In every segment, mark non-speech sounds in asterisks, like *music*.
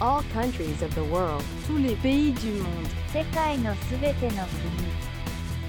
all countries of the world. tous les pays du monde. 世界のすべての国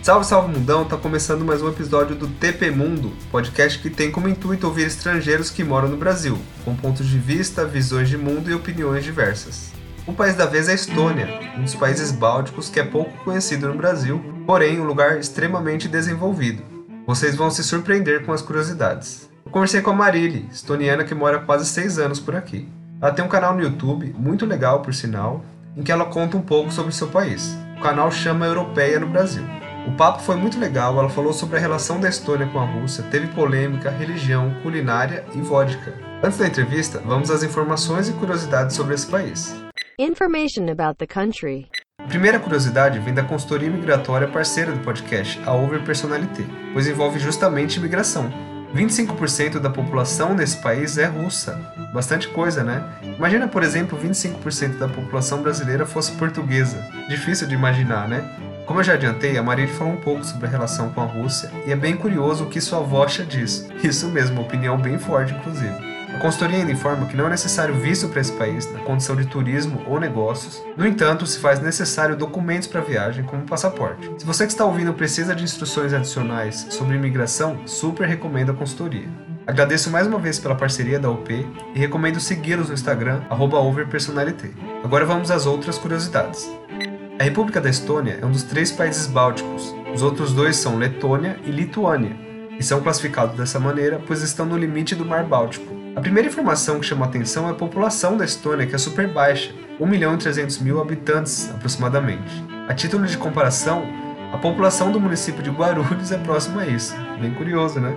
Salve, salve mundão! Tá começando mais um episódio do TP Mundo, podcast que tem como intuito ouvir estrangeiros que moram no Brasil, com pontos de vista, visões de mundo e opiniões diversas. O país da vez é a Estônia, um dos países bálticos que é pouco conhecido no Brasil, porém um lugar extremamente desenvolvido. Vocês vão se surpreender com as curiosidades. Eu conversei com a Marili, estoniana que mora há quase 6 anos por aqui. Ela tem um canal no YouTube, muito legal por sinal, em que ela conta um pouco sobre seu país. O canal chama Europeia no Brasil. O papo foi muito legal, ela falou sobre a relação da Estônia com a Rússia, teve polêmica, religião, culinária e vodka. Antes da entrevista, vamos às informações e curiosidades sobre esse país. Information about the country. A primeira curiosidade vem da consultoria migratória parceira do podcast, a Over Personalité, pois envolve justamente imigração. 25% da população nesse país é russa. Bastante coisa, né? Imagina, por exemplo, 25% da população brasileira fosse portuguesa. Difícil de imaginar, né? Como eu já adiantei, a Marília falou um pouco sobre a relação com a Rússia e é bem curioso o que sua avó disso. Isso mesmo, opinião bem forte, inclusive. A consultoria ainda informa que não é necessário visto para esse país na condição de turismo ou negócios. No entanto, se faz necessário documentos para viagem, como passaporte. Se você que está ouvindo precisa de instruções adicionais sobre imigração, super recomendo a consultoria. Agradeço mais uma vez pela parceria da UP e recomendo segui-los no Instagram, overpersonalité. Agora vamos às outras curiosidades. A República da Estônia é um dos três países bálticos. Os outros dois são Letônia e Lituânia, e são classificados dessa maneira pois estão no limite do Mar Báltico. A primeira informação que chama atenção é a população da Estônia, que é super baixa, 1 milhão e 300 mil habitantes aproximadamente. A título de comparação, a população do município de Guarulhos é próxima a isso. Bem curioso, né?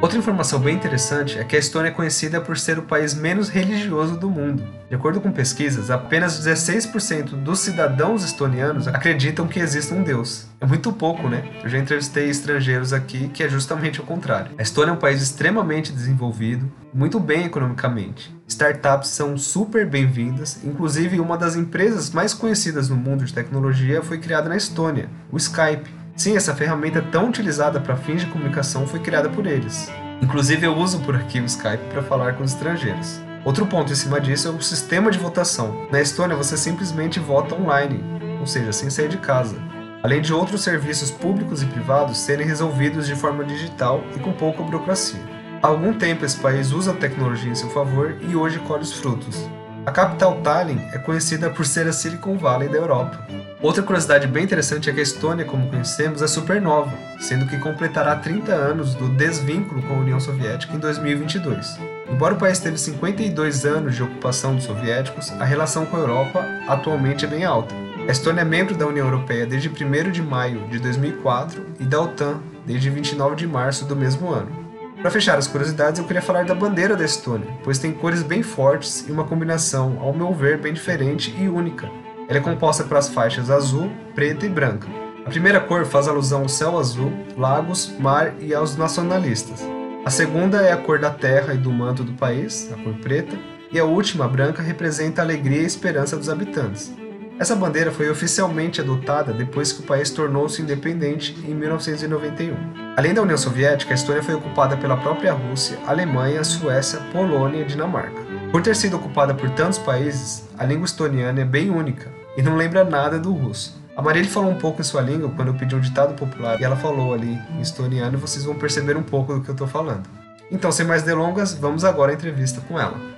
Outra informação bem interessante é que a Estônia é conhecida por ser o país menos religioso do mundo. De acordo com pesquisas, apenas 16% dos cidadãos estonianos acreditam que existe um Deus. É muito pouco, né? Eu já entrevistei estrangeiros aqui que é justamente o contrário. A Estônia é um país extremamente desenvolvido, muito bem economicamente. Startups são super bem-vindas, inclusive uma das empresas mais conhecidas no mundo de tecnologia foi criada na Estônia, o Skype. Sim, essa ferramenta tão utilizada para fins de comunicação foi criada por eles. Inclusive, eu uso por aqui o Skype para falar com os estrangeiros. Outro ponto em cima disso é o sistema de votação. Na Estônia, você simplesmente vota online, ou seja, sem sair de casa. Além de outros serviços públicos e privados serem resolvidos de forma digital e com pouca burocracia. Há algum tempo esse país usa a tecnologia em seu favor e hoje colhe os frutos. A capital Tallinn é conhecida por ser a Silicon Valley da Europa. Outra curiosidade bem interessante é que a Estônia, como conhecemos, é super nova, sendo que completará 30 anos do desvínculo com a União Soviética em 2022. Embora o país teve 52 anos de ocupação dos soviéticos, a relação com a Europa atualmente é bem alta. A Estônia é membro da União Europeia desde 1 de maio de 2004 e da OTAN desde 29 de março do mesmo ano. Para fechar as curiosidades, eu queria falar da bandeira da Estônia, pois tem cores bem fortes e uma combinação, ao meu ver, bem diferente e única. Ela é composta pelas faixas azul, preta e branca. A primeira cor faz alusão ao céu azul, lagos, mar e aos nacionalistas. A segunda é a cor da terra e do manto do país, a cor preta, e a última, a branca, representa a alegria e esperança dos habitantes. Essa bandeira foi oficialmente adotada depois que o país tornou-se independente em 1991. Além da União Soviética, a Estônia foi ocupada pela própria Rússia, Alemanha, Suécia, Polônia e Dinamarca. Por ter sido ocupada por tantos países, a língua estoniana é bem única e não lembra nada do russo. A Marília falou um pouco em sua língua quando eu pedi um ditado popular e ela falou ali em estoniano e vocês vão perceber um pouco do que eu estou falando. Então, sem mais delongas, vamos agora à entrevista com ela.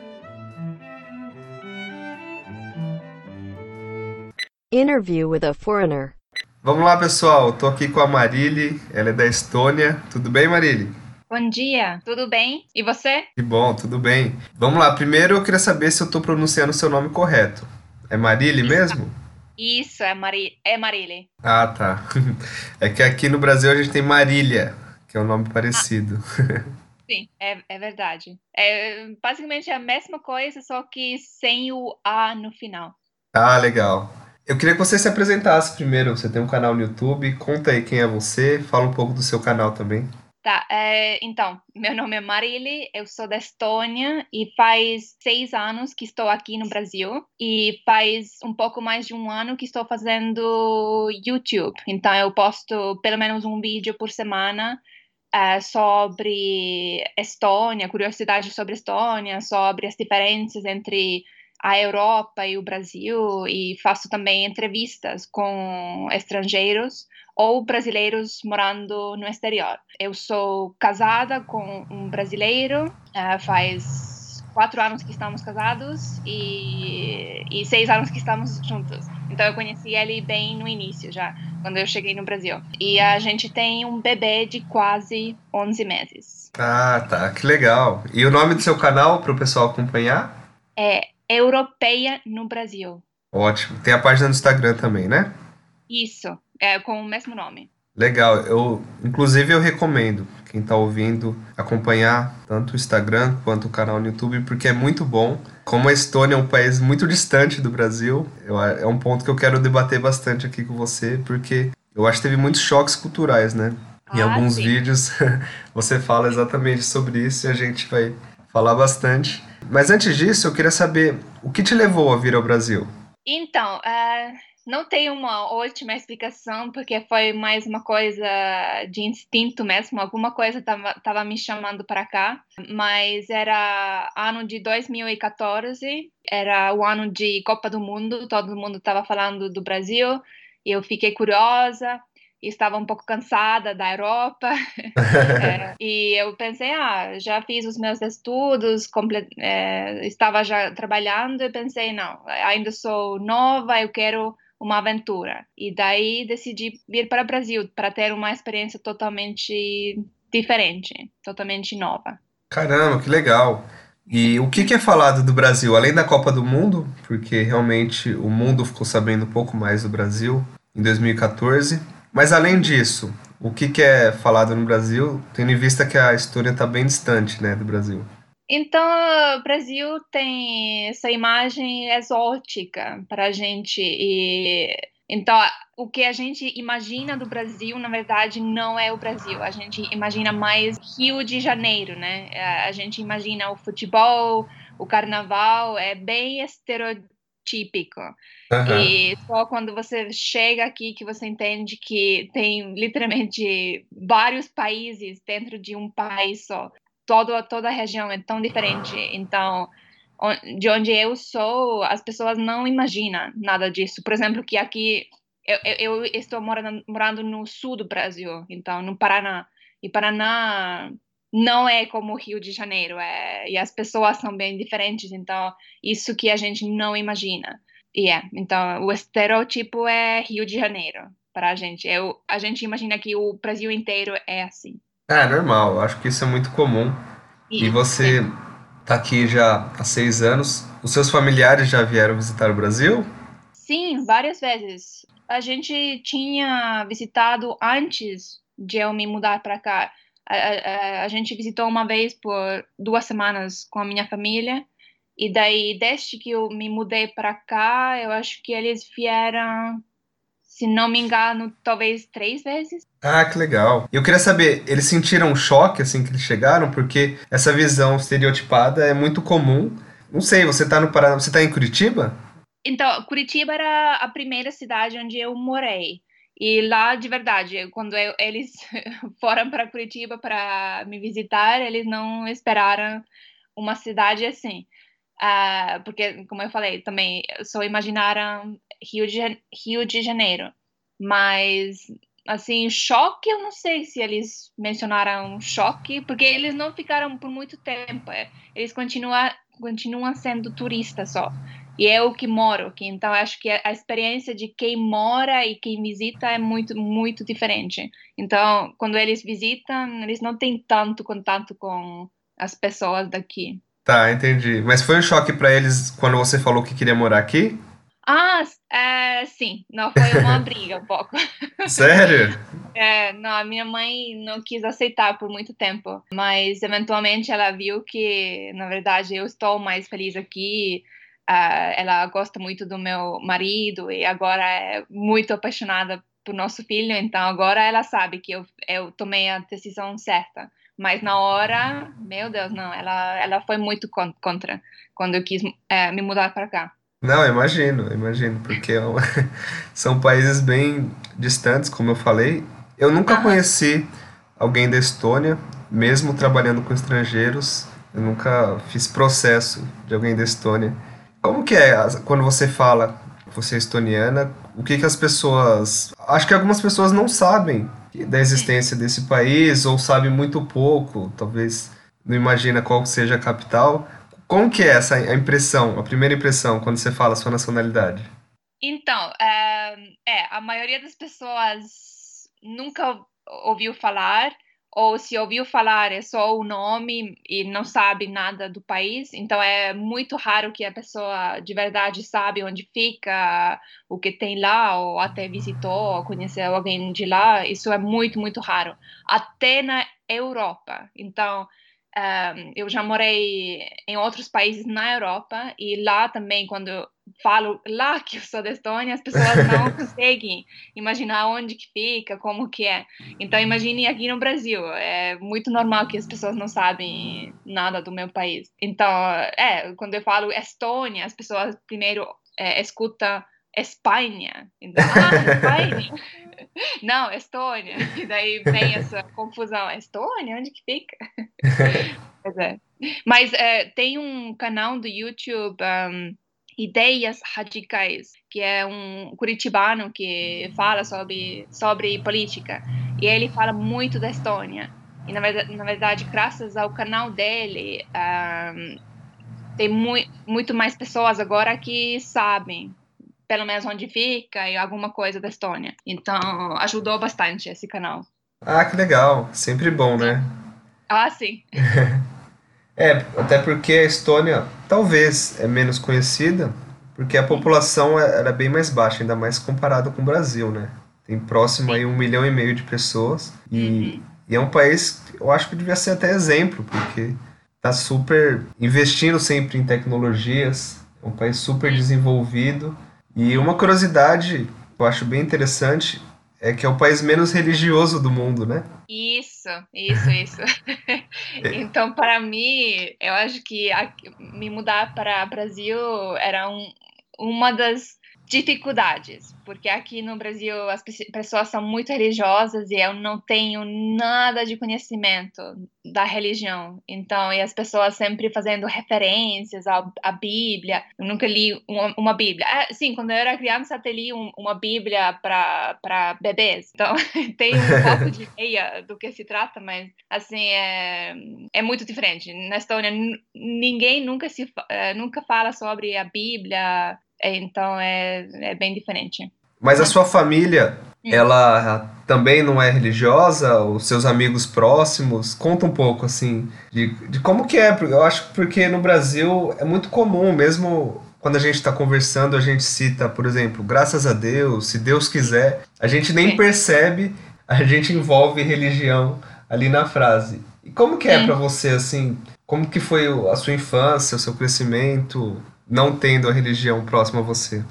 Interview with a foreigner. Vamos lá, pessoal. Estou aqui com a Marília, ela é da Estônia. Tudo bem, Marília? Bom dia, tudo bem? E você? Que bom, tudo bem. Vamos lá, primeiro eu queria saber se eu estou pronunciando o seu nome correto. É Marília mesmo? Isso, é, Mari... é Marília. Ah, tá. *laughs* É que aqui no Brasil a gente tem Marília, que é um nome parecido. *laughs* Sim, é, é verdade. É basicamente a mesma coisa, só que sem o A no final. Ah, legal. Eu queria que você se apresentasse primeiro. Você tem um canal no YouTube, conta aí quem é você, fala um pouco do seu canal também. Tá, é, então, meu nome é Marili, eu sou da Estônia e faz seis anos que estou aqui no Brasil e faz um pouco mais de um ano que estou fazendo YouTube. Então, eu posto pelo menos um vídeo por semana é, sobre Estônia, curiosidades sobre Estônia, sobre as diferenças entre a Europa e o Brasil e faço também entrevistas com estrangeiros ou brasileiros morando no exterior. Eu sou casada com um brasileiro, uh, faz quatro anos que estamos casados e, e seis anos que estamos juntos. Então eu conheci ele bem no início já, quando eu cheguei no Brasil. E a gente tem um bebê de quase 11 meses. Ah, tá, que legal. E o nome do seu canal para o pessoal acompanhar? É Europeia no Brasil. Ótimo. Tem a página do Instagram também, né? Isso, é com o mesmo nome. Legal, eu inclusive eu recomendo quem está ouvindo acompanhar tanto o Instagram quanto o canal no YouTube, porque é muito bom. Como a Estônia é um país muito distante do Brasil, eu, é um ponto que eu quero debater bastante aqui com você, porque eu acho que teve muitos choques culturais, né? Em Ah, alguns sim. vídeos *laughs* você fala exatamente sobre isso e a gente vai falar bastante. Mas antes disso, eu queria saber o que te levou a vir ao Brasil? Então, eh, não tenho uma ótima explicação, porque foi mais uma coisa de instinto mesmo. Alguma coisa estava me chamando para cá, mas era ano de 2014, era o ano de Copa do Mundo, todo mundo estava falando do Brasil, eu fiquei curiosa. Estava um pouco cansada da Europa *laughs* É, e eu pensei, ah, já fiz os meus estudos, é, estava já trabalhando e pensei, não, ainda sou nova, eu quero uma aventura. E daí decidi vir para o Brasil para ter uma experiência totalmente diferente, totalmente nova. Caramba, que legal. E o que que é falado do Brasil, além da Copa do Mundo? Porque realmente o mundo ficou sabendo um pouco mais do Brasil em 2014. Mas além disso, o que que é falado no Brasil, tendo em vista que a história está bem distante, né, do Brasil? Então, o Brasil tem essa imagem exótica para a gente. E, então, o que a gente imagina do Brasil, na verdade, não é o Brasil. A gente imagina mais Rio de Janeiro, né? A gente imagina o futebol, o carnaval, é bem estereotípico. Aham. E só quando você chega aqui que você entende que tem literalmente vários países dentro de um país só. Todo, toda a região é tão diferente. Então, de onde eu sou, as pessoas não imaginam nada disso. Por exemplo, que aqui eu, eu, eu estou morando, morando no sul do Brasil, então no Paraná. E Paraná não é como o Rio de Janeiro, é, e as pessoas são bem diferentes. Então, isso que a gente não imagina. E é, então o estereotipo é Rio de Janeiro para a gente. Eu, a gente imagina que o Brasil inteiro é assim. É, normal, acho que isso é muito comum. E você tá aqui já há seis anos. Os seus familiares já vieram visitar o Brasil? Sim, várias vezes. A gente tinha visitado antes de eu me mudar para cá. A, a- a gente visitou uma vez por duas semanas com a minha família. E daí, desde que eu me mudei para cá, eu acho que eles vieram, se não me engano, talvez três vezes. Ah, que legal. Eu queria saber, eles sentiram um choque assim que eles chegaram? Porque essa visão estereotipada é muito comum. Não sei, você tá no Paraná, você tá em Curitiba? Então, Curitiba era a primeira cidade onde eu morei. E lá, de verdade, quando eu- eles *laughs* foram para Curitiba para me visitar, eles não esperaram uma cidade assim. Ah, porque, como eu falei, também só imaginaram Rio de, Rio de Janeiro. Mas, assim, choque, eu não sei se eles mencionaram choque, porque eles não ficaram por muito tempo. é. Eles continuam, continuam sendo turistas só. E eu que moro aqui, então acho que a experiência de quem mora e quem visita é muito, muito diferente. Então, quando eles visitam, eles não têm tanto contato com as pessoas daqui. Tá, entendi. Mas foi um choque pra eles quando você falou que queria morar aqui? Ah, é, sim, não foi uma *laughs* briga um pouco. Sério? É, não, a minha mãe não quis aceitar por muito tempo, mas eventualmente ela viu que, na verdade, eu estou mais feliz aqui. Ah, ela gosta muito do meu marido e agora é muito apaixonada por nosso filho, então agora ela sabe que eu, eu tomei a decisão certa. Mas na hora, meu Deus, não, ela, ela foi muito con- contra quando eu quis eh, me mudar para cá. Não, eu imagino, eu imagino, porque é uma- *laughs* são países bem distantes, como eu falei. Eu nunca conheci alguém da Estônia, mesmo trabalhando com estrangeiros. Eu nunca fiz processo de alguém da Estônia. Como que é quando você fala você é estoniana? O que que as pessoas... Acho que algumas pessoas não sabem da existência desse país ou sabem muito pouco, talvez não imagina qual seja a capital. Como que é essa a impressão, a primeira impressão quando você fala sua nacionalidade? Então, é, é, a maioria das pessoas nunca ouviu falar, ou se ouviu falar é só o nome e não sabe nada do país. Então, é muito raro que a pessoa de verdade sabe onde fica, o que tem lá, ou até visitou, ou conheceu alguém de lá. Isso é muito, muito raro. Até na Europa. Então, um, eu já morei em outros países na Europa e lá também, quando eu falo lá *laughs* que eu sou da Estônia, as pessoas não *laughs* conseguem imaginar onde que fica, como que é. Então, imagine aqui no Brasil, é muito normal que as pessoas não sabem nada do meu país. Então, é, quando eu falo Estônia, as pessoas primeiro é, escutam Espanha. Então, *laughs* ah, Espanha. Não, Estônia. E daí vem essa confusão. Estônia? Onde que fica? *laughs* pois é. Mas é, tem um canal do YouTube, um, Ideias Radicais, que é um curitibano que fala sobre, sobre política. E ele fala muito da Estônia. E, na verdade, na verdade graças ao canal dele, um, tem mu muito mais pessoas agora que sabem pelo menos onde fica e alguma coisa da Estônia. Então, ajudou bastante esse canal. Ah, que legal. Sempre bom, né? Ah, sim. *laughs* É, até porque a Estônia talvez é menos conhecida, porque a população era bem mais baixa, ainda mais comparado com o Brasil, né? Tem próximo aí um milhão e meio de pessoas e, e é um país, eu acho que devia ser até exemplo, porque tá super investindo sempre em tecnologias, é um país super desenvolvido. E uma curiosidade que eu acho bem interessante é que é o país menos religioso do mundo, né? Isso, isso, isso. *laughs* então, para mim, eu acho que a, me mudar para o Brasil era um, uma das dificuldades, porque aqui no Brasil as pessoas são muito religiosas e eu não tenho nada de conhecimento da religião. Então, e as pessoas sempre fazendo referências à, à Bíblia. Eu nunca li uma, uma Bíblia. Ah, sim, quando eu era criança, até li um, uma Bíblia para bebês. Então, *laughs* tenho um pouco de *laughs* ideia do que se trata, mas, assim, é, é muito diferente. Na Estônia, ninguém nunca, se, nunca fala sobre a Bíblia então é, é bem diferente. Mas a sua família, hum. ela também não é religiosa? Os seus amigos próximos? Conta um pouco, assim, de, de como que é. Eu acho que porque no Brasil é muito comum, mesmo quando a gente está conversando, a gente cita, por exemplo, graças a Deus, se Deus quiser. A gente nem Sim. percebe, a gente envolve religião ali na frase. E como que é para você, assim, como que foi a sua infância, o seu crescimento? Não tendo a religião próxima a você?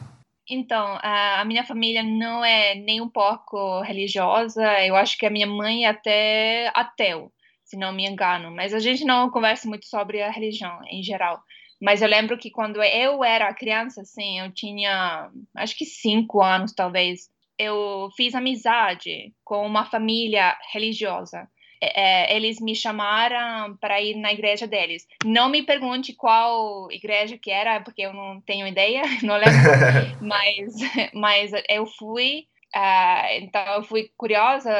Então, a minha família não é nem um pouco religiosa. Eu acho que a minha mãe é até ateu, se não me engano. Mas a gente não conversa muito sobre a religião em geral. Mas eu lembro que quando eu era criança, assim, eu tinha, acho que cinco anos talvez, eu fiz amizade com uma família religiosa é, eles me chamaram para ir na igreja deles. Não me pergunte qual igreja que era, porque eu não tenho ideia, *laughs* não lembro. *laughs* mas, mas eu fui, uh, então eu fui curiosa.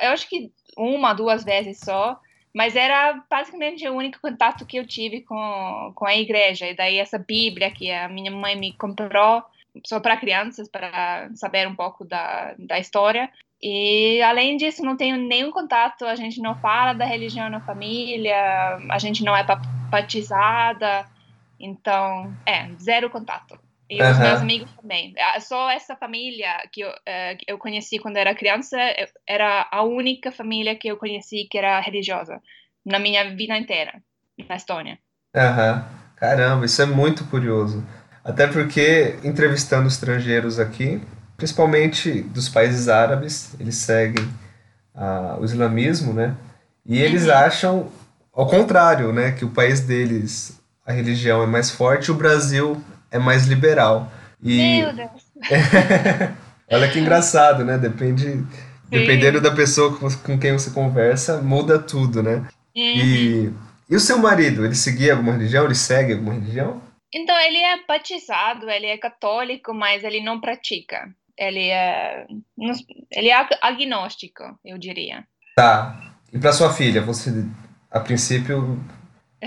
Eu acho que uma, duas vezes só. Mas era basicamente o único contato que eu tive com, com a igreja. E daí essa Bíblia que a minha mãe me comprou só para crianças, para saber um pouco da, da história. E além disso, não tenho nenhum contato, a gente não fala da religião na família, a gente não é batizada, então, é, zero contato. E uhum. os meus amigos também. Ah, só essa família que eu, uh, eu conheci quando era criança era a única família que eu conheci que era religiosa na minha vida inteira, na Estônia. Aham. Uhum. Caramba, isso é muito curioso. Até porque, entrevistando estrangeiros aqui, principalmente dos países árabes, eles seguem ah, o islamismo, né? E eles uhum. acham ao contrário, né? Que o país deles, a religião é mais forte, o Brasil é mais liberal. E... Meu Deus! *laughs* Olha que engraçado, né? Depende, dependendo da pessoa com quem você conversa, muda tudo, né? Uhum. E, e o seu marido, ele seguia alguma religião? Ele segue alguma religião? Então, ele é batizado, ele é católico, mas ele não pratica. Ele é, ele é agnóstico, eu diria. Tá. E para sua filha, você, a princípio,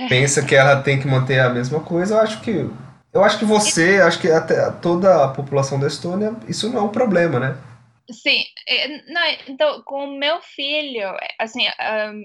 pensa que ela tem que manter a mesma coisa? Eu acho que, eu acho que você, acho que até toda a população da Estônia, isso não é um problema, né? Sim, não, então com meu filho, assim,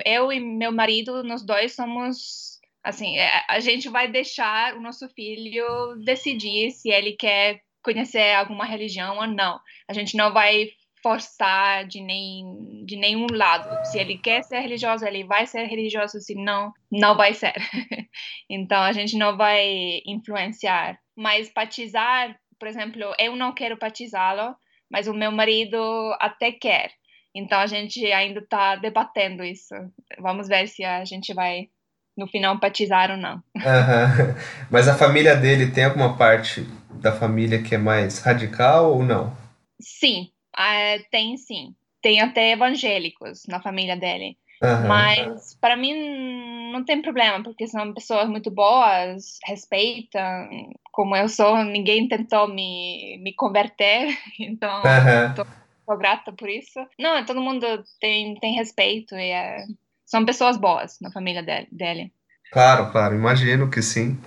eu e meu marido, nós dois somos, assim, é, a gente vai deixar o nosso filho decidir se ele quer conhecer alguma religião ou não. A gente não vai forçar de, nem, de nenhum lado. Se ele quer ser religioso, ele vai ser religioso, se não, não vai ser. *laughs* então, a gente não vai influenciar. Mas batizar, por exemplo, eu não quero batizá-lo, mas o meu marido até quer. Então, a gente ainda está debatendo isso. Vamos ver se a gente vai, no final, batizar ou não. Uhum. Mas a família dele tem alguma parte da família que é mais radical ou não? Sim, Uh, tem sim. Tem até evangélicos na família dele. Uhum. Mas para mim não tem problema, porque são pessoas muito boas, respeitam como eu sou, ninguém tentou me, me converter, *laughs* então estou uhum. grata por isso. Não, todo mundo tem, tem respeito e é, são pessoas boas na família dele, dele. Claro, claro, imagino que sim.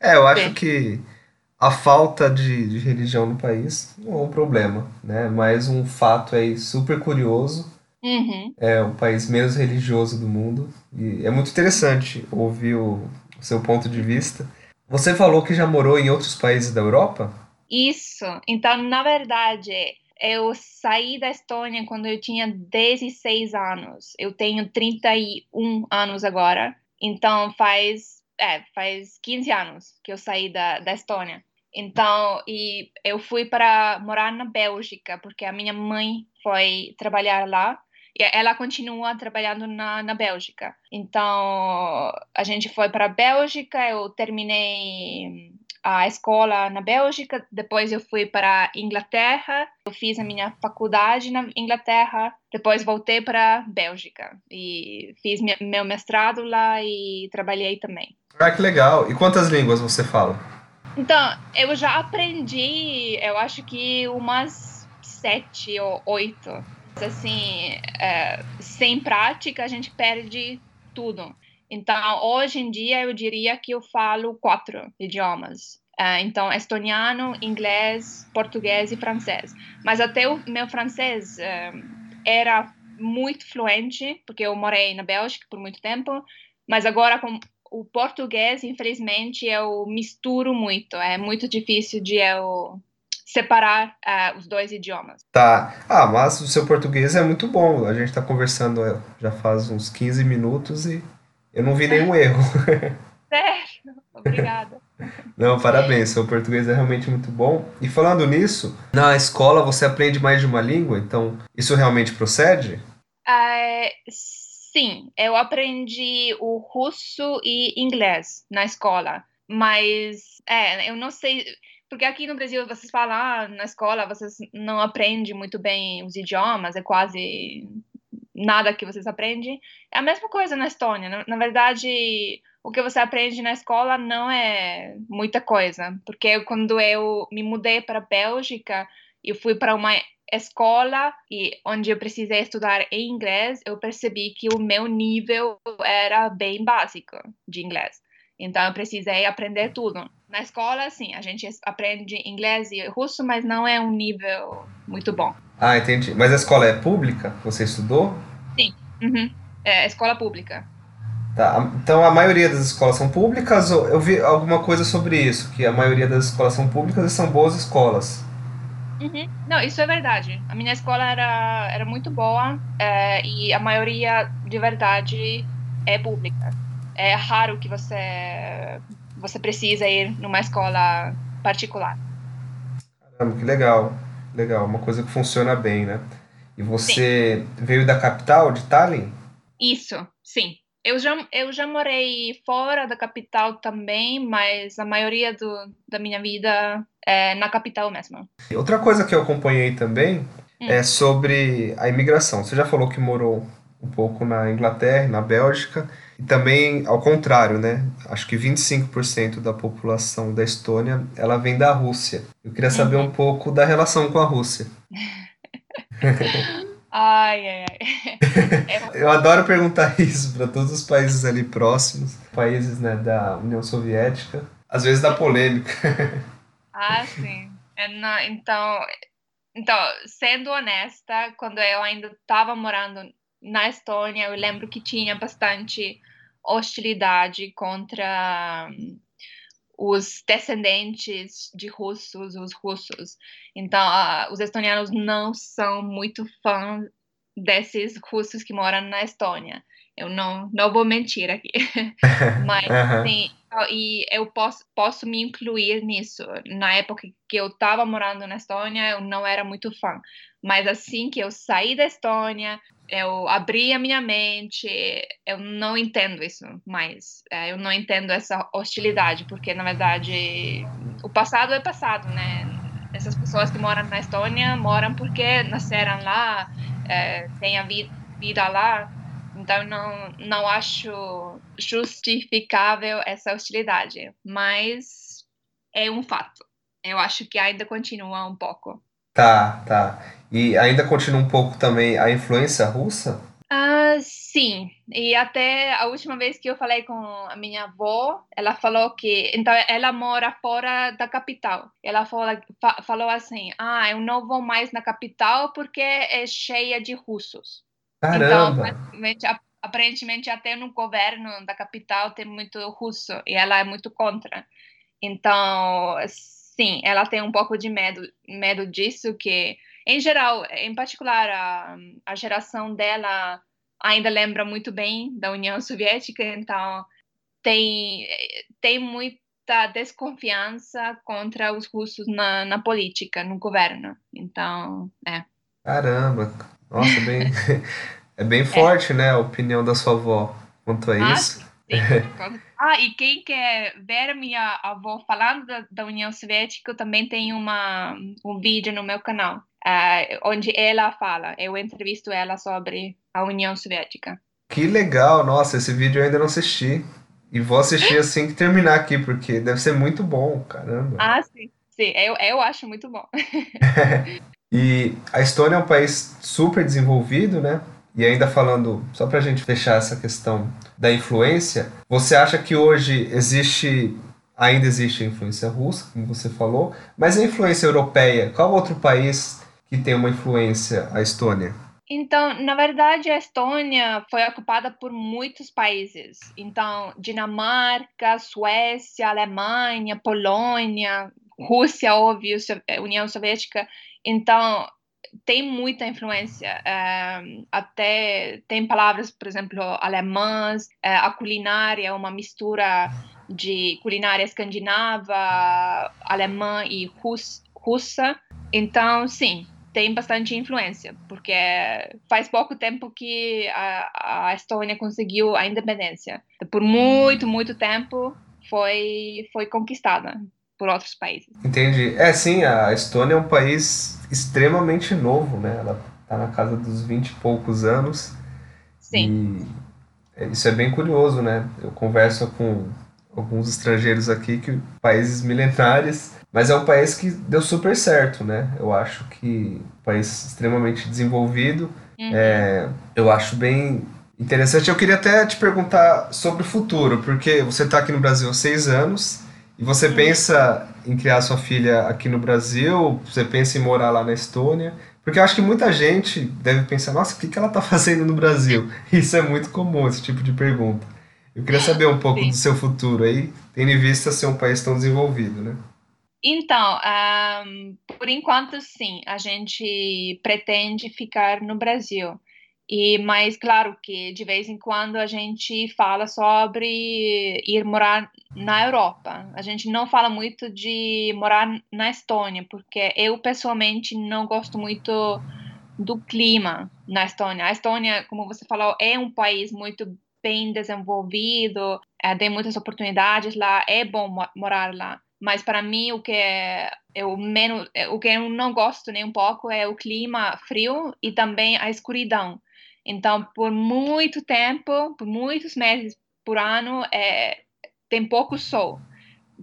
É, eu acho sim. que a falta de, de, religião no país não é um problema, né? Mas um fato aí super curioso. Uhum. É o país menos religioso do mundo. E é muito interessante ouvir o, o seu ponto de vista. Você falou que já morou em outros países da Europa? Isso. Então, na verdade, eu saí da Estônia quando eu tinha 16 anos. Eu tenho 31 anos agora. Então, faz, é, faz 15 anos que eu saí da, da Estônia. Então, e eu fui para morar na Bélgica, porque a minha mãe foi trabalhar lá e ela continua trabalhando na, na Bélgica. Então, a gente foi para a Bélgica, eu terminei a escola na Bélgica, depois eu fui para a Inglaterra, eu fiz a minha faculdade na Inglaterra, depois voltei para a Bélgica e fiz meu mestrado lá e trabalhei também. Ah, que legal! E quantas línguas você fala? Então, eu já aprendi, eu acho que umas sete ou oito. Assim, é, sem prática a gente perde tudo. Então, hoje em dia eu diria que eu falo quatro idiomas. É, então, estoniano, inglês, português e francês. Mas até o meu francês é, era muito fluente, porque eu morei na Bélgica por muito tempo. Mas agora, com o português, infelizmente, eu misturo muito. É muito difícil de eu separar uh, os dois idiomas. Tá. Ah, mas o seu português é muito bom. A gente está conversando é, já faz uns 15 minutos e eu não vi nenhum erro. *laughs* Sério? Obrigada. Não, parabéns. Seu português é realmente muito bom. E falando nisso, na escola você aprende mais de uma língua, então isso realmente procede? Uh, Sim, eu aprendi o russo e inglês na escola, mas é, eu não sei, porque aqui no Brasil vocês falam, ah, na escola vocês não aprendem muito bem os idiomas, é quase nada que vocês aprendem. É a mesma coisa na Estônia. Na, na verdade, o que você aprende na escola não é muita coisa, porque quando eu me mudei para a Bélgica, eu fui para uma escola e onde eu precisei estudar em inglês, eu percebi que o meu nível era bem básico de inglês. Então eu precisei aprender tudo. Na escola, sim, a gente aprende inglês e russo, mas não é um nível muito bom. Ah, entendi. Mas a escola é pública? Você estudou? Sim. Uhum. É escola pública. Tá. Então a maioria das escolas são públicas? Eu vi alguma coisa sobre isso, que a maioria das escolas são públicas e são boas escolas. Uhum. Não, isso é verdade. A minha escola era, era muito boa é, e a maioria de verdade é pública. É raro que você você precisa ir numa escola particular. Caramba, que legal. Legal, uma coisa que funciona bem, né? E você sim. veio da capital, de Tallinn? Isso, sim. Eu já, eu já morei fora da capital também, mas a maioria do, da minha vida é na capital mesmo. Outra coisa que eu acompanhei também hum. é sobre a imigração. Você já falou que morou um pouco na Inglaterra, na Bélgica, E também, ao contrário, né? Acho que 25% da população da Estônia, ela vem da Rússia. Eu queria saber Uhum. um pouco da relação com a Rússia. *laughs* Ai, ai, ai. *laughs* Eu adoro perguntar *laughs* isso para todos os países ali próximos, países né, da União Soviética. Às vezes dá polêmica. *laughs* Ah, sim. É, não, então, então, sendo honesta, quando eu ainda estava morando na Estônia, eu lembro que tinha bastante hostilidade contra os descendentes de russos, os russos. Então, ah, os estonianos não são muito fãs desses russos que moram na Estônia. Eu não, não vou mentir aqui. *laughs* Mas, Aham. sim, e eu posso, posso me incluir nisso. Na época que eu estava morando na Estônia, eu não era muito fã. Mas assim que eu saí da Estônia, eu abri a minha mente, eu não entendo isso mais. É, Eu não entendo essa hostilidade, porque na verdade o passado é passado, né? Essas pessoas que moram na Estônia moram porque nasceram lá, é, têm a vi- vida lá. Então, não, não acho justificável essa hostilidade, mas é um fato. Eu acho que ainda continua um pouco. Tá, tá. E ainda continua um pouco também a influência russa? Ah, sim. E até a última vez que eu falei com a minha avó, ela falou que. Então, ela mora fora da capital. Ela falou, fa- falou assim: Ah, eu não vou mais na capital porque é cheia de russos. Então, Caramba! a- aparentemente até no governo da capital tem muito russo e ela é muito contra. Então, sim, ela tem um pouco de medo, medo disso, que, em geral, em particular, a, a geração dela ainda lembra muito bem da União Soviética, então tem, tem muita desconfiança contra os russos na, na política, no governo. Então, é. Caramba! Nossa, bem, *laughs* é bem forte, né, a opinião da sua avó quanto a Ah, isso. Sim. Ah, e quem quer ver a minha avó falando da, da União Soviética, eu também tem uma, um vídeo no meu canal, ah, onde ela fala, eu entrevisto ela sobre a União Soviética. Que legal! Nossa, esse vídeo eu ainda não assisti. E vou assistir assim que terminar aqui, porque deve ser muito bom, caramba. Ah, sim. Sim, eu, eu acho muito bom. *laughs* E a Estônia é um país super desenvolvido, né? E ainda falando, só para a gente fechar essa questão da influência, você acha que hoje existe, ainda existe a influência russa, como você falou, mas a influência europeia, qual outro país que tem uma influência a Estônia? Então, na verdade, a Estônia foi ocupada por muitos países. Então, Dinamarca, Suécia, Alemanha, Polônia, Rússia, óbvio, União Soviética. Então, tem muita influência. eh, até tem palavras, por exemplo, alemãs. eh, a culinária é uma mistura de culinária escandinava, alemã e rus- russa. Então, sim, tem bastante influência, porque faz pouco tempo que a, a Estônia conseguiu a independência. Por muito, muito tempo foi, foi conquistada por outros países. Entendi. É, sim, a Estônia é um país extremamente novo, né? Ela tá na casa dos 20 e poucos anos. Sim. E é- isso é bem curioso, né? Eu converso com alguns estrangeiros aqui que países milenares, mas é um país que deu super certo, né? Eu acho que um país extremamente desenvolvido. Uhum. É, eu acho bem interessante. Eu queria até te perguntar sobre o futuro, porque você está aqui no Brasil há seis anos e você pensa em criar sua filha aqui no Brasil, você pensa em morar lá na Estônia, porque eu acho que muita gente deve pensar, nossa, o que que ela está *laughs* fazendo no Brasil? Isso é muito comum, esse tipo de pergunta. Eu queria saber um pouco Sim. do seu futuro aí, tendo em vista ser um país tão desenvolvido, né? Então, ahm, por enquanto, sim, a gente pretende ficar no Brasil. E, mas, claro que de vez em quando a gente fala sobre ir morar na Europa. A gente não fala muito de morar na Estônia, porque eu pessoalmente não gosto muito do clima na Estônia. A Estônia, como você falou, é um país muito bem desenvolvido, eh, tem muitas oportunidades lá, é bom mo- morar lá. Mas para mim o que é, eu menos, é, o que eu não gosto nem um pouco é o clima frio e também a escuridão. Então, por muito tempo, por muitos meses, por ano é, tem pouco sol.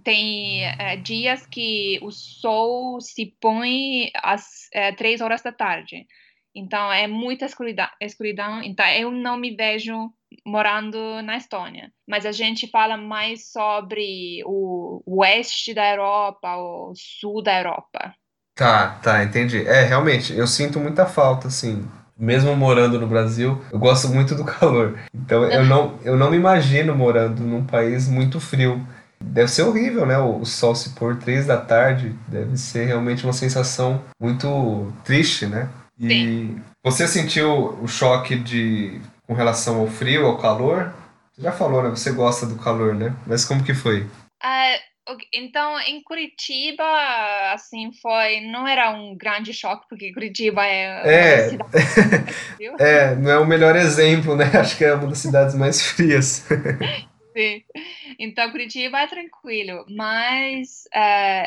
Tem é, dias que o sol se põe às é, três horas da tarde. Então é muita escuridão, escuridão. Então eu não me vejo morando na Estônia. Mas a gente fala mais sobre o oeste da Europa, o sul da Europa. Tá, tá, entendi. É, realmente, eu sinto muita falta, assim. Mesmo morando no Brasil, eu gosto muito do *laughs* calor. Então eu não, eu não me imagino morando num país muito frio. Deve ser horrível, né? O sol se pôr três da tarde. Deve ser realmente uma sensação muito triste, né? E Sim. você sentiu o choque de com relação ao frio, ao calor? Você já falou, né? Você gosta do calor, né? Mas como que foi? Ok, então, em Curitiba, assim, foi... Não era um grande choque, porque Curitiba é É. cidade. *laughs* É, não é o melhor exemplo, né? Acho que é uma das cidades mais *laughs* frias. Sim. Então, Curitiba é tranquilo, mas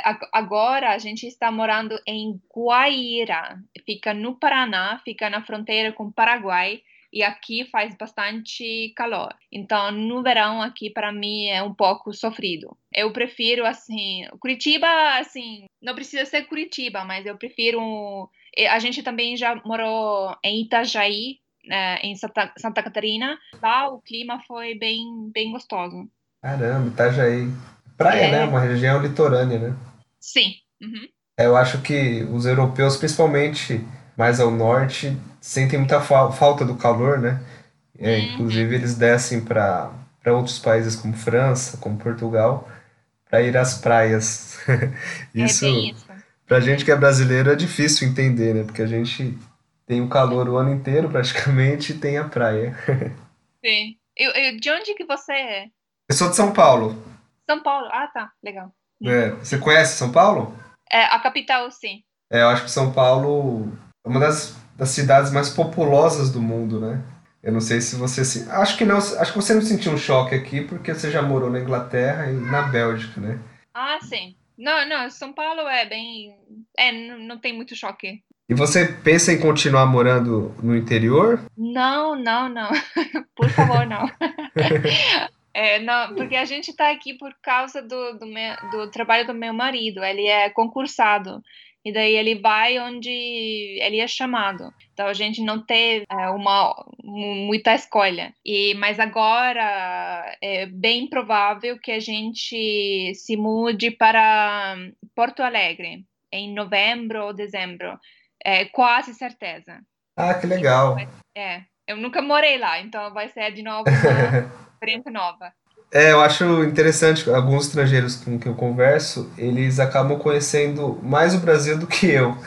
ag- agora a gente está morando em Guaíra, fica no Paraná, fica na fronteira com o Paraguai, e aqui faz bastante calor. Então, no verão aqui para mim é um pouco sofrido. Eu prefiro assim, Curitiba, assim, não precisa ser Curitiba, mas eu prefiro. eh, A gente também já morou em Itajaí, eh, em Santa, Santa Catarina. Lá o clima foi bem, bem gostoso. Caramba, Itajaí. Praia, É. né? Uma região litorânea, né? Sim. Uhum. É, Eu acho que os europeus, principalmente mais ao norte, sentem muita fa- falta do calor, né? É, Uhum. inclusive, eles descem para para outros países como França, como Portugal, para ir às praias. *laughs* Isso, É isso. pra gente que é brasileiro, é difícil entender, né? Porque a gente tem o calor o ano inteiro, praticamente, e tem a praia. *laughs* Sim. Eu, eu- de onde que você é? Eu sou de São Paulo. São Paulo. Ah, tá. Legal. né? Você conhece São Paulo? É, a capital, sim. É, eu acho que São Paulo é uma das, das cidades mais populosas do mundo, né? Eu não sei se você se. Acho que não, acho que você não sentiu um choque aqui porque você já morou na Inglaterra e na Bélgica, né? Ah, sim. Não, não, São Paulo é bem. É, não, tem muito choque. E você pensa em continuar morando no interior? Não, não, não. *laughs* Por favor, não. *laughs* É, não, porque a gente está aqui por causa do, do, meu- do trabalho do meu marido. Ele é concursado. E daí ele vai onde ele é chamado. Então a gente não teve é, uma mu- muita escolha. E mas agora é bem provável que a gente se mude para Porto Alegre em novembro ou dezembro. É quase certeza. Ah, que legal. É, eu nunca morei lá, então vai ser de novo uma *laughs* experiência nova. É, eu acho interessante, alguns estrangeiros com quem eu converso, eles acabam conhecendo mais o Brasil do que eu. *laughs*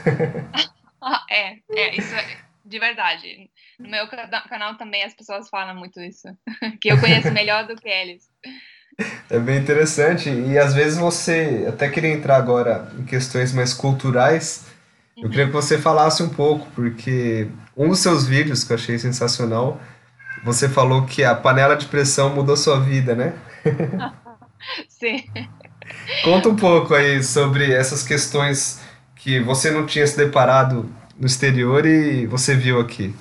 É, é, isso é de verdade. No meu cana- canal também as pessoas falam muito isso, *laughs* que eu conheço melhor do que eles. É bem interessante e às vezes você até queria entrar agora em questões mais culturais. Eu queria que você falasse um pouco, porque um dos seus vídeos que eu achei sensacional, você falou que a panela de pressão mudou sua vida, né? *laughs* Sim. Conta um pouco aí sobre essas questões que você não tinha se deparado no exterior e você viu aqui.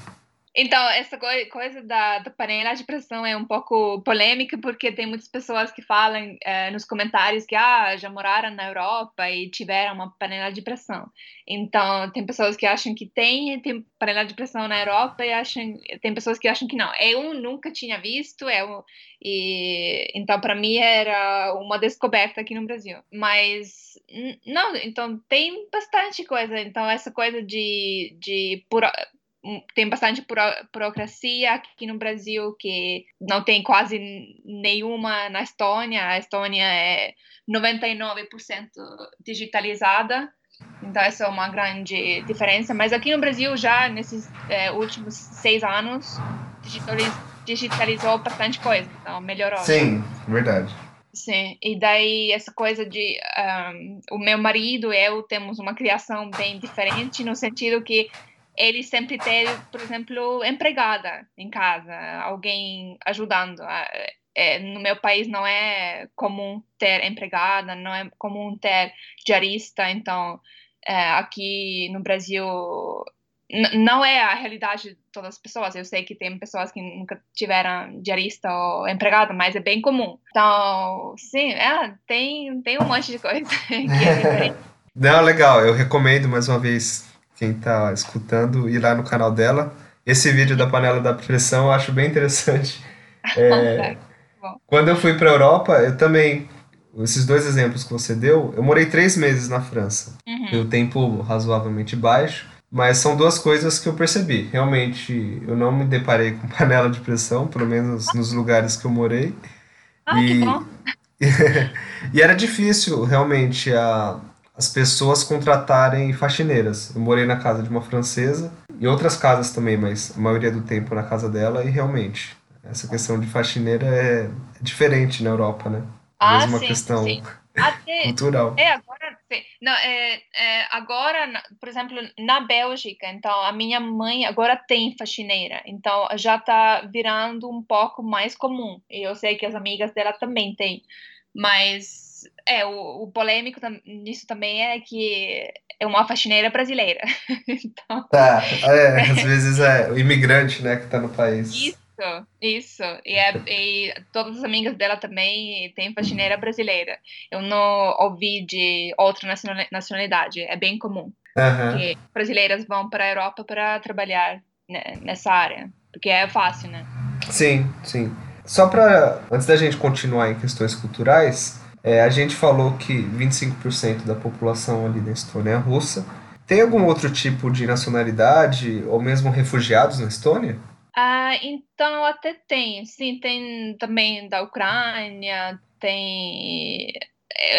Então, essa coi- coisa da, da panela de pressão é um pouco polêmica, porque tem muitas pessoas que falam eh, nos comentários que ah, já moraram na Europa e tiveram uma panela de pressão. Então, tem pessoas que acham que tem, tem panela de pressão na Europa e acham, tem pessoas que acham que não. Eu nunca tinha visto, eu, e então para mim era uma descoberta aqui no Brasil. Mas não, então tem bastante coisa. Então essa coisa de, de um- tem bastante buro- burocracia aqui no Brasil que não tem quase nenhuma na Estônia. A Estônia é 99% digitalizada. Então, essa é uma grande diferença. Mas aqui no Brasil, já nesses eh, últimos seis anos, digitaliz- digitalizou bastante coisa. Então, melhorou. Sim, verdade. Sim, e daí essa coisa de ahm, o meu marido e eu temos uma criação bem diferente no sentido que ele sempre teve, por exemplo, empregada em casa, alguém ajudando. Ah, é, no meu país não é comum ter empregada, não é comum ter diarista, então é, aqui no Brasil não é a realidade de todas as pessoas. Eu sei que tem pessoas que nunca tiveram diarista ou empregada, mas é bem comum. Então, sim, é, tem, tem um monte de coisa *laughs* que é diferente. Não, legal. Eu recomendo mais uma vez quem tá escutando ir lá no canal dela. Esse vídeo da panela da pressão eu acho bem interessante. *laughs* É, quando eu fui para a Europa, eu também, esses dois exemplos que você deu, eu morei três meses na França. Uhum. Um tempo razoavelmente baixo, mas são duas coisas que eu percebi. Realmente, eu não me deparei com *laughs* panela de pressão, pelo menos nos lugares que eu morei. Ah, que E, bom. *laughs* e era difícil, realmente, a, as pessoas contratarem faxineiras. Eu morei na casa de uma francesa, e outras casas também, mas a maioria do tempo na casa dela, e realmente, essa questão de faxineira é, é diferente na Europa, né? É Ah, mesmo uma sim, questão sim. *laughs* Até, cultural. É, agora, sim. Não, é, é, agora, por exemplo, na Bélgica, então, a minha mãe agora tem faxineira, então já está virando um pouco mais comum. E eu sei que as amigas dela também têm, mas é, o, o polêmico nisso também é que é uma faxineira brasileira. *laughs* Então, Tá, é, às vezes é o imigrante, né, que tá no país. isso, isso. E, é- e todas as amigas dela também têm faxineira brasileira. Eu não ouvi de outra nacionali- nacionalidade, é bem comum. Aham. que brasileiras vão para a Europa para trabalhar nessa área, porque é fácil, né? Sim, sim. Só para antes da gente continuar em questões culturais, é, a gente falou que 25% da população ali na Estônia é russa. Tem algum outro tipo de nacionalidade ou mesmo refugiados na Estônia? Ah, então até tem, sim, tem também da Ucrânia, tem,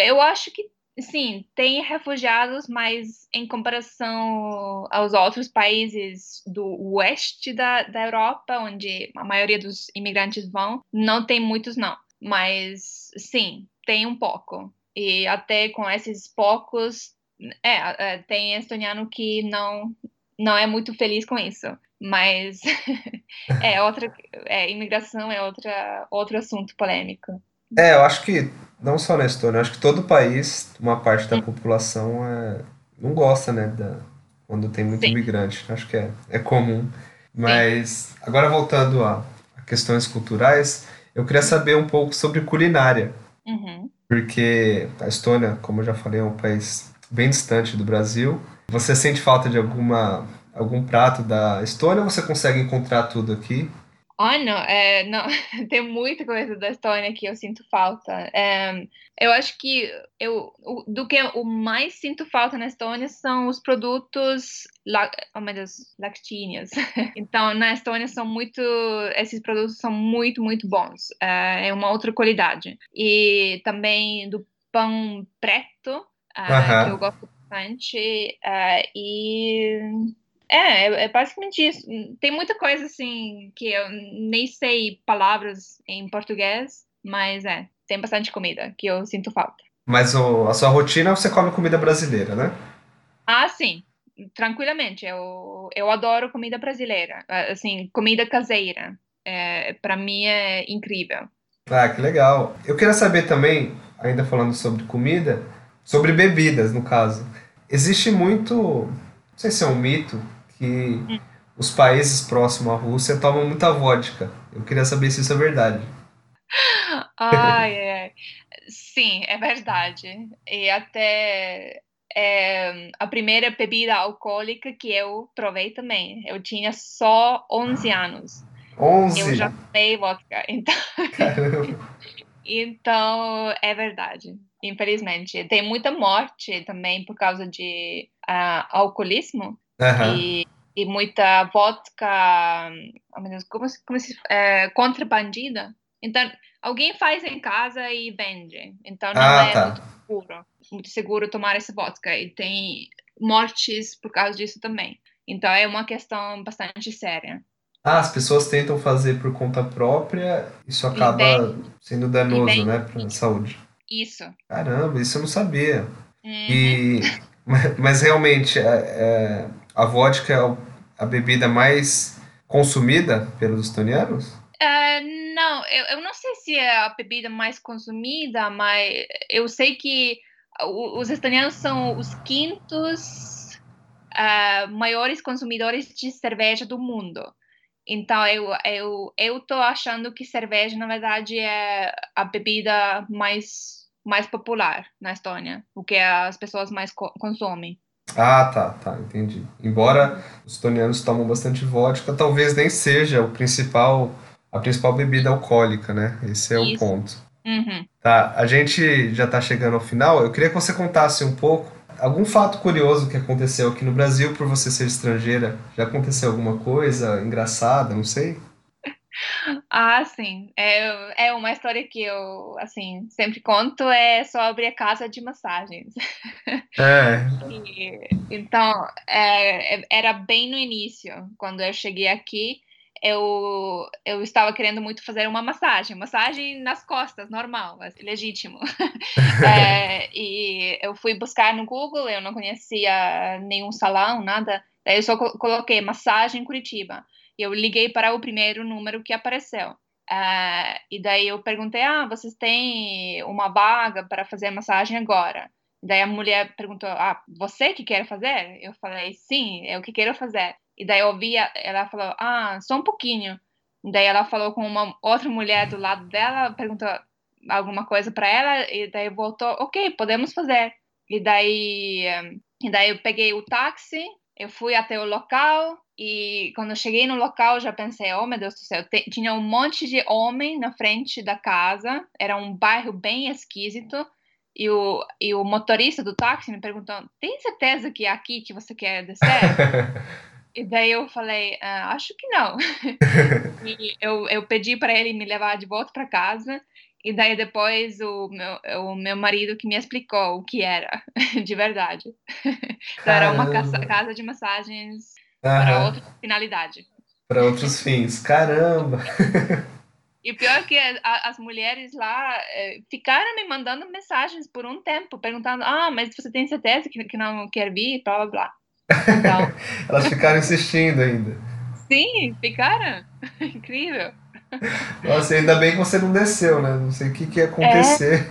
eu acho que sim, tem refugiados, mas em comparação aos outros países do oeste da, da Europa, onde a maioria dos imigrantes vão, não tem muitos não, mas sim, tem um pouco. E até com esses poucos, é, é, tem estoniano que não não é muito feliz com isso, mas *laughs* é outra, é, imigração é outra, outro assunto polêmico. É, eu acho que não só na Estônia, acho que todo país, uma parte da população é, não gosta, né, da, quando tem muito Sim. imigrante. Acho que é, é comum. Mas agora voltando a, a questões culturais, eu queria saber um pouco sobre culinária. Uhum. porque a Estônia, como eu já falei, é um país bem distante do Brasil. Você sente falta de alguma algum prato da Estônia você consegue encontrar tudo aqui? Ah, não, é, não, *laughs* tem muita coisa da Estônia que eu sinto falta. É, eu acho que eu, o- do que eu mais sinto falta na Estônia são os produtos, la, oh meu Deus, lactíneos. *laughs* Então, na Estônia são muito, esses produtos são muito, muito bons. É, é uma outra qualidade. E também do pão preto, ah, Aham. que eu gosto bastante. ah, e é, é, é basicamente isso. Tem muita coisa assim que eu nem sei palavras em português, mas é, tem bastante comida que eu sinto falta. Mas o- a sua rotina você come comida brasileira, né? Ah, sim, tranquilamente. Eu, eu adoro comida brasileira, ah, assim, comida caseira. É, para mim é incrível. Ah, que legal. Eu queria saber também, ainda falando sobre comida, sobre bebidas, no caso. Existe muito, não sei se é um mito, que os países próximos à Rússia tomam muita vodka. Eu queria saber se isso é verdade. Ai, ai. Sim, é verdade. E até é, a primeira bebida alcoólica que eu provei também. Eu tinha só 11 anos. Eu 11. já tomei vodka. Então, *laughs* então é verdade. Infelizmente. Tem muita morte também por causa de ah, alcoolismo Aham. e, e muita vodka. oh, meu Deus, como, como se. É, contrabandida. Então, alguém faz em casa e vende. Então, não Ah, é tá. muito seguro. Muito seguro tomar essa vodka. E tem mortes por causa disso também. Então, é uma questão bastante séria. Ah, as pessoas tentam fazer por conta própria, isso acaba sendo danoso, né, para a saúde. Isso. Caramba, isso eu não sabia. Uhum. E, *laughs* mas, mas realmente, é- é, a vodka é a bebida mais consumida pelos estonianos? Ah, não, eu, eu não sei se é a bebida mais consumida, mas eu sei que os estonianos são os quintos uh, maiores consumidores de cerveja do mundo. Então, eu, eu, eu tô achando que cerveja, na verdade, é a bebida mais, mais popular na Estônia, o que as pessoas mais co consomem. Ah, tá, tá, entendi. Embora os estonianos tomam bastante vodka, talvez nem seja o principal, a principal bebida alcoólica, né? Esse é Isso. o ponto. Uhum. Tá, a gente já está chegando ao final. Eu queria que você contasse um pouco algum fato curioso que aconteceu aqui no Brasil por você ser estrangeira. Já aconteceu alguma coisa engraçada, não sei? Ah, sim. É, é uma história que eu, assim, sempre conto, é sobre a casa de massagens. É. *laughs* E, então, é, é era bem no início, quando eu cheguei aqui, eu, eu estava querendo muito fazer uma massagem, massagem nas costas, normal, assim, legítimo. *laughs* é, e eu fui buscar no Google, eu não conhecia nenhum salão, nada. Daí eu só coloquei massagem Curitiba. E eu liguei para o primeiro número que apareceu. Uh, e daí eu perguntei: Ah, vocês têm uma vaga para fazer massagem agora? Daí a mulher perguntou: Ah, você que quer fazer? Eu falei: Sim, é o que quero fazer. E daí eu ouvi, ela falou, ah, só um pouquinho. Daí ela falou com uma outra mulher do lado dela, perguntou alguma coisa para ela, e daí voltou, ok, podemos fazer. E daí, e daí eu peguei o táxi, eu fui até o local, e quando eu cheguei no local, já pensei, oh meu Deus do céu, tinha um monte de homem na frente da casa, era um bairro bem esquisito, e o, e o motorista do táxi me perguntou, tem certeza que é aqui que você quer descer? *laughs* E daí eu falei, ah, acho que não. *laughs* e eu, eu pedi para ele me levar de volta para casa. E daí depois o meu, o meu marido que me explicou o que era, *laughs* de verdade. *laughs* então era uma casa, casa de massagens Aham. para outra finalidade. Para outros fins. Caramba! *laughs* E pior que as mulheres lá eh, ficaram me mandando mensagens por um tempo, perguntando: ah, mas você tem certeza que, que não quer vir? Blá blá blá. Então... Elas ficaram insistindo ainda. Sim, ficaram. Incrível. Nossa, ainda bem que você não desceu, né? Não sei o que, que ia acontecer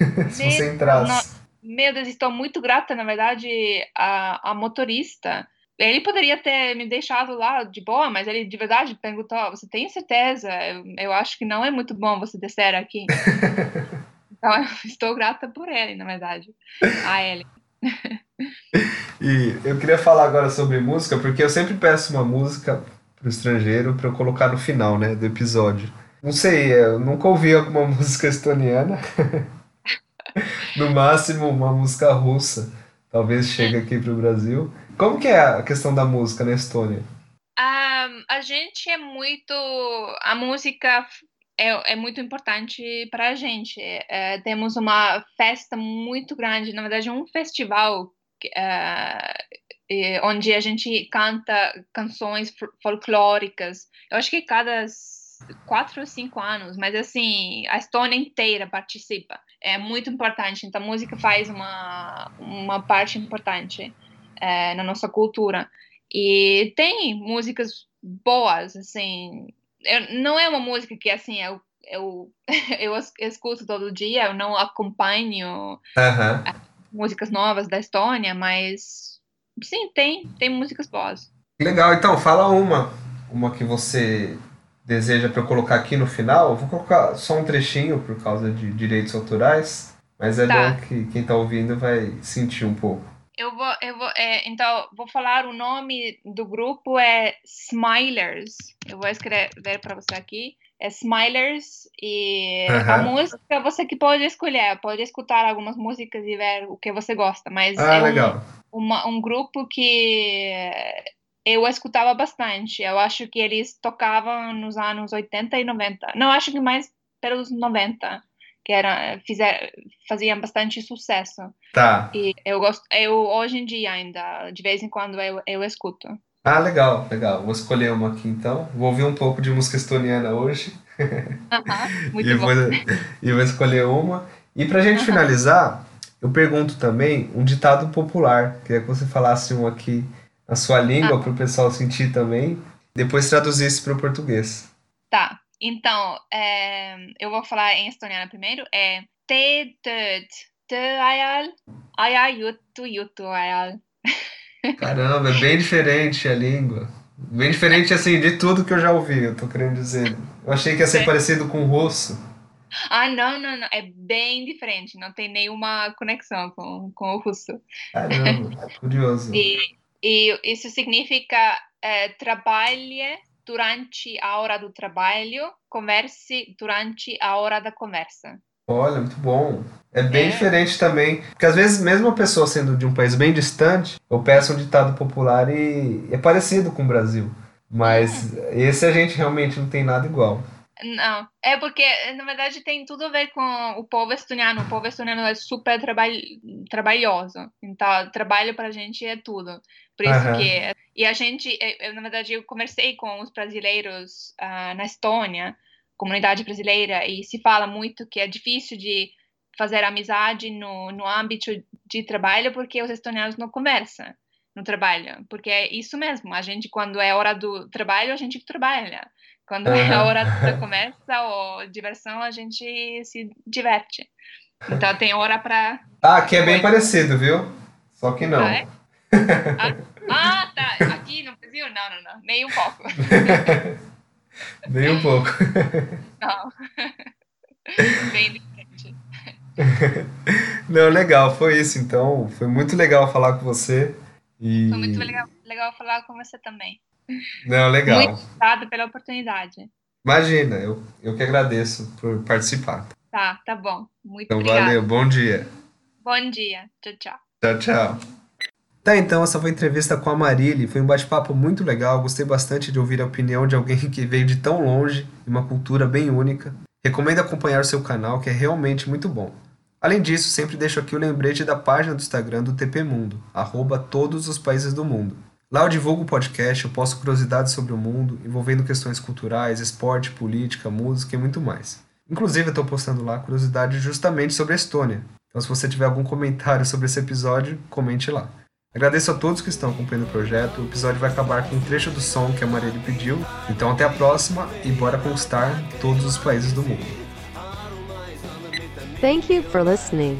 é... *laughs* se você entrasse. Meu Deus, estou muito grata, na verdade, a, a motorista. Ele poderia ter me deixado lá de boa, mas ele de verdade perguntou: Você tem certeza? Eu, eu acho que não é muito bom você descer aqui. *laughs* então, eu estou grata por ele, na verdade. A ele. *laughs* e eu queria falar agora sobre música, porque eu sempre peço uma música pro estrangeiro para eu colocar no final, né, do episódio. Não sei, eu nunca ouvi alguma *laughs* música estoniana. *laughs* no máximo uma música russa. Talvez chegue aqui pro Brasil. Como que é a questão da música na Estônia? Um, a gente é muito a música é, é muito importante para a gente. É, temos uma festa muito grande, na verdade, um festival é, onde a gente canta canções folclóricas. Eu acho que cada quatro ou cinco anos, mas assim, a Estônia inteira participa. É muito importante. Então, a música faz uma, uma parte importante é, na nossa cultura. E tem músicas boas, assim, eu, não é uma música que assim eu, eu, *laughs* eu escuto todo dia, eu não acompanho músicas novas da Estônia, mas sim, tem, tem músicas boas. Legal, então fala uma, uma que você deseja para eu colocar aqui no final. Eu vou colocar só um trechinho por causa de direitos autorais, mas é tá. bom que quem está ouvindo vai sentir um pouco. Eu vou, eu vou, é, então, vou falar o nome do grupo é Smilers. Eu vou escrever para você aqui. É Smilers e uhum. a música você que pode escolher, pode escutar algumas músicas e ver o que você gosta. Mas ah, é legal. Um, uma, um grupo que eu escutava bastante. Eu acho que eles tocavam nos anos 80 e 90. Não, acho que mais pelos 90 que era fizer, faziam bastante sucesso. Tá. E eu gosto, eu hoje em dia ainda, de vez em quando eu, eu escuto. Ah, legal, legal. Vou escolher uma aqui então. Vou ouvir um pouco de música estoniana hoje. Uh *laughs* -huh, muito e, bom. Vou, e vou escolher uma. E pra gente finalizar, eu pergunto também um ditado popular. Queria que você falasse um aqui na sua língua ah. para o pessoal sentir também. Depois traduzisse para o português. Tá. Então, é, eu vou falar em estoniano primeiro. É te ajal, aja juttu juttu ajal. Caramba, é bem diferente a língua. Bem diferente, assim, de tudo que eu já ouvi, eu tô querendo dizer. Eu achei que ia ser É. parecido com o russo. Ah, não, não, não. É bem diferente. Não tem nenhuma conexão com, com o russo. Caramba, curioso. E, e isso significa eh, trabalhe durante a hora do trabalho, converse durante a hora da conversa. Olha, muito bom. É bem É. diferente também. Porque às vezes, mesmo a pessoa sendo de um país bem distante, eu peço um ditado popular e é parecido com o Brasil. Mas esse a gente realmente não tem nada igual. Não, é porque, na verdade, tem tudo a ver com o povo estoniano. O povo estoniano é super trabalh trabalhoso. Então, trabalho para a gente é tudo. Por isso que... E a gente, eu- na verdade, eu conversei com os brasileiros ah, na Estônia, comunidade brasileira, e se fala muito que é difícil de fazer amizade no, no âmbito de trabalho porque os estonianos não conversam no trabalho. Porque é isso mesmo. A gente, quando é hora do trabalho, a gente trabalha. Quando é a hora da *laughs* conversa ou diversão, a gente se diverte. Então tem hora para. Ah, aqui é bem parecido, viu? Só que não. Ah, é? *laughs* Ah, tá. Aqui no Brasil? Não, não, não. Nem um pouco. *laughs* Nem um pouco. Não. *laughs* Bem diferente. Não, legal, foi isso então. Foi muito legal falar com você. E... Foi muito legal, legal falar com você também. Não, legal. Muito obrigada pela oportunidade. Imagina, eu, eu que agradeço por participar. Tá, tá bom. Muito Então, obrigada. valeu, bom dia. Bom dia. Tchau, tchau. Tchau, tchau. Tá, então essa foi a entrevista com a Marília. Foi um bate-papo muito legal. Gostei bastante de ouvir a opinião de alguém que veio de tão longe e uma cultura bem única. Recomendo acompanhar o seu canal, que é realmente muito bom. Além disso, sempre deixo aqui o lembrete da página do Instagram do TP Mundo, arroba todos os países do mundo. Lá eu divulgo o podcast, eu posto curiosidades sobre o mundo, envolvendo questões culturais, esporte, política, música e muito mais. Inclusive, eu estou postando lá curiosidades justamente sobre a Estônia. Então, se você tiver algum comentário sobre esse episódio, comente lá. Agradeço a todos que estão acompanhando o projeto. O episódio vai acabar com um trecho do som que a Marília pediu. Então, até a próxima e bora conquistar todos os países do mundo. Thank you for listening.